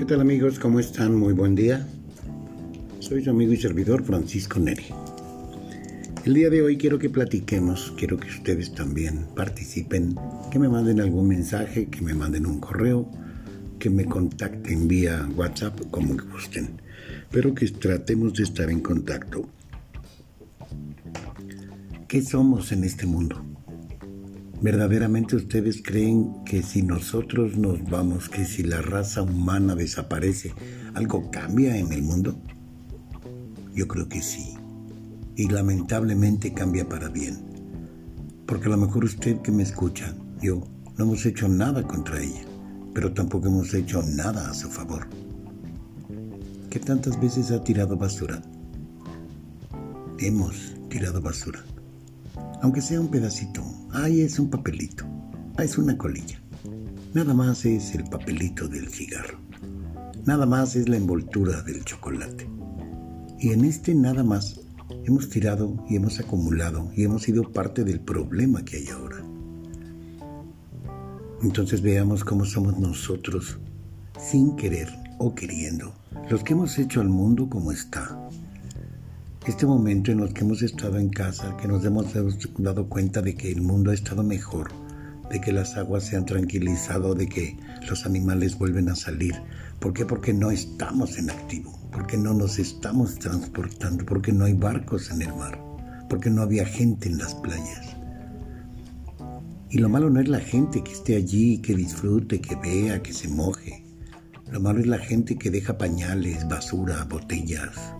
¿Qué tal amigos? ¿Cómo están? Muy buen día. Soy su amigo y servidor Francisco Neri. El día de hoy quiero que platiquemos, quiero que ustedes también participen, que me manden algún mensaje, que me manden un correo, que me contacten vía WhatsApp, como gusten, pero que tratemos de estar en contacto. ¿Qué somos en este mundo? ¿Verdaderamente ustedes creen que si nosotros nos vamos, que si la raza humana desaparece, algo cambia en el mundo? Yo creo que sí. Y lamentablemente cambia para bien. Porque a lo mejor usted que me escucha, yo, no hemos hecho nada contra ella, pero tampoco hemos hecho nada a su favor. ¿Qué tantas veces ha tirado basura? Hemos tirado basura aunque sea un pedacito. Ahí es un papelito. Ahí es una colilla. Nada más es el papelito del cigarro. Nada más es la envoltura del chocolate. Y en este nada más hemos tirado y hemos acumulado y hemos sido parte del problema que hay ahora. Entonces veamos cómo somos nosotros, sin querer o queriendo, los que hemos hecho al mundo como está, este momento en el que hemos estado en casa, que nos hemos dado cuenta de que el mundo ha estado mejor, de que las aguas se han tranquilizado, de que los animales vuelven a salir. ¿Por qué? Porque no estamos en activo, porque no nos estamos transportando, porque no hay barcos en el mar, porque no había gente en las playas. Y lo malo no es la gente que esté allí, que disfrute, que vea, que se moje. Lo malo es la gente que deja pañales, basura, botellas,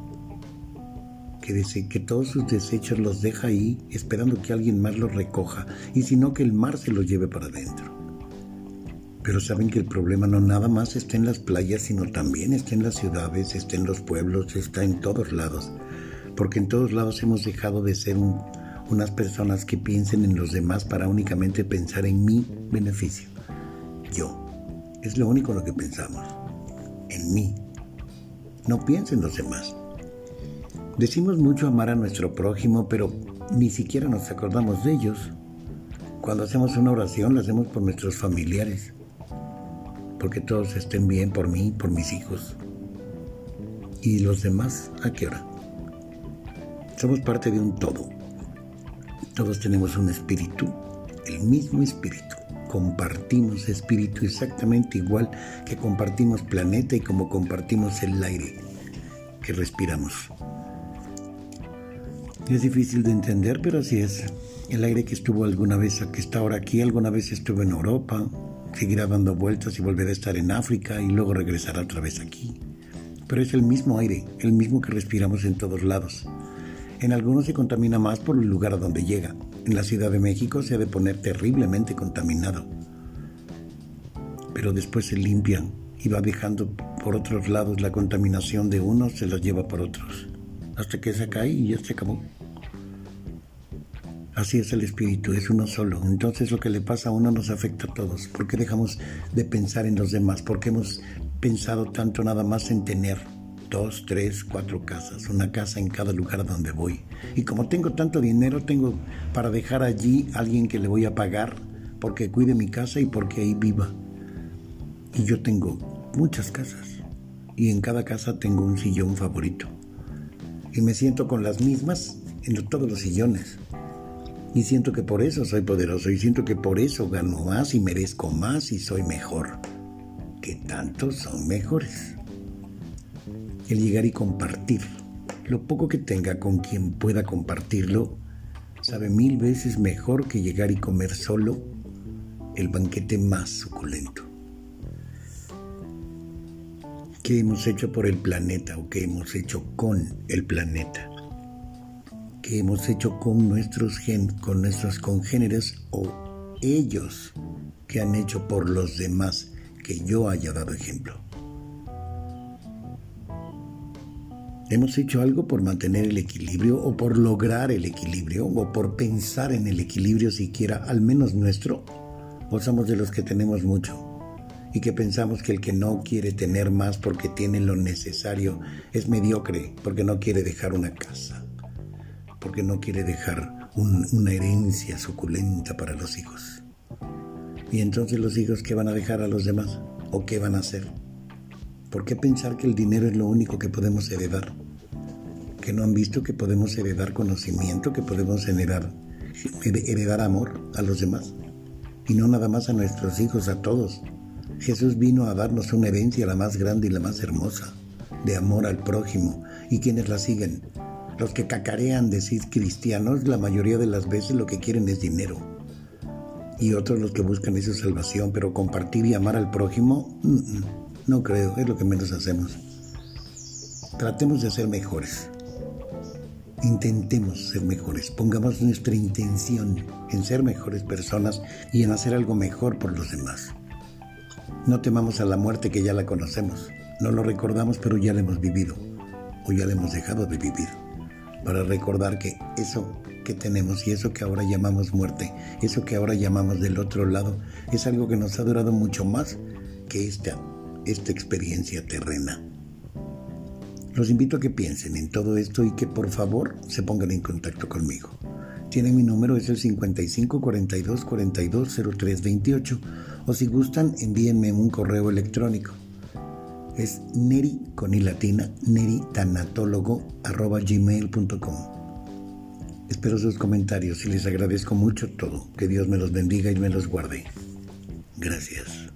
que que todos sus desechos los deja ahí esperando que alguien más los recoja y si no que el mar se los lleve para adentro. Pero saben que el problema no nada más está en las playas, sino también está en las ciudades, está en los pueblos, está en todos lados. Porque en todos lados hemos dejado de ser unas personas que piensen en los demás para únicamente pensar en mi beneficio. Yo. Es lo único lo que pensamos. En mí. No piensen en los demás. Decimos mucho amar a nuestro prójimo, pero ni siquiera nos acordamos de ellos. Cuando hacemos una oración la hacemos por nuestros familiares, porque todos estén bien por mí, por mis hijos. ¿Y los demás a qué hora? Somos parte de un todo. Todos tenemos un espíritu, el mismo espíritu. Compartimos espíritu exactamente igual que compartimos planeta y como compartimos el aire que respiramos. Es difícil de entender, pero así es. El aire que estuvo alguna vez, que está ahora aquí, alguna vez estuvo en Europa, seguirá dando vueltas y volverá a estar en África y luego regresará otra vez aquí. Pero es el mismo aire, el mismo que respiramos en todos lados. En algunos se contamina más por el lugar a donde llega. En la Ciudad de México se ha de poner terriblemente contaminado. Pero después se limpian y va dejando por otros lados la contaminación de unos, se los lleva por otros. Hasta que se cae y ya se acabó. Así es el espíritu, es uno solo. Entonces lo que le pasa a uno nos afecta a todos. ¿Por qué dejamos de pensar en los demás? ¿Por qué hemos pensado tanto nada más en tener dos, tres, cuatro casas, una casa en cada lugar donde voy? Y como tengo tanto dinero, tengo para dejar allí a alguien que le voy a pagar porque cuide mi casa y porque ahí viva. Y yo tengo muchas casas. Y en cada casa tengo un sillón favorito. Y me siento con las mismas en todos los sillones. Y siento que por eso soy poderoso y siento que por eso gano más y merezco más y soy mejor. Que tantos son mejores. El llegar y compartir lo poco que tenga con quien pueda compartirlo sabe mil veces mejor que llegar y comer solo el banquete más suculento. ¿Qué hemos hecho por el planeta o qué hemos hecho con el planeta? Hemos hecho con nuestros gen, con nuestros congéneres o ellos que han hecho por los demás que yo haya dado ejemplo. ¿Hemos hecho algo por mantener el equilibrio o por lograr el equilibrio o por pensar en el equilibrio siquiera, al menos nuestro? ¿O somos de los que tenemos mucho y que pensamos que el que no quiere tener más porque tiene lo necesario es mediocre porque no quiere dejar una casa? Porque no quiere dejar una herencia suculenta para los hijos. Y entonces los hijos, ¿qué van a dejar a los demás? ¿O qué van a hacer? ¿Por qué pensar que el dinero es lo único que podemos heredar? ¿Que no han visto que podemos heredar conocimiento, que podemos heredar, heredar amor a los demás? Y no nada más a nuestros hijos, a todos. Jesús vino a darnos una herencia la más grande y la más hermosa, de amor al prójimo. ¿Y quienes la siguen? Los que cacarean decir cristianos, la mayoría de las veces lo que quieren es dinero. Y otros los que buscan esa salvación, pero compartir y amar al prójimo. No creo, es lo que menos hacemos. Tratemos de ser mejores. Intentemos ser mejores. Pongamos nuestra intención en ser mejores personas y en hacer algo mejor por los demás. No temamos a la muerte que ya la conocemos. No lo recordamos, pero ya la hemos vivido. O ya la hemos dejado de vivir. Para recordar que eso que tenemos y eso que ahora llamamos muerte, eso que ahora llamamos del otro lado, es algo que nos ha durado mucho más que esta esta experiencia terrena. Los invito a que piensen en todo esto y que por favor se pongan en contacto conmigo. Tienen mi número, es el 55 42 42 03 28 o si gustan envíenme un correo electrónico. Es neri con i latina. Espero sus comentarios y les agradezco mucho todo. Que Dios me los bendiga y me los guarde. Gracias.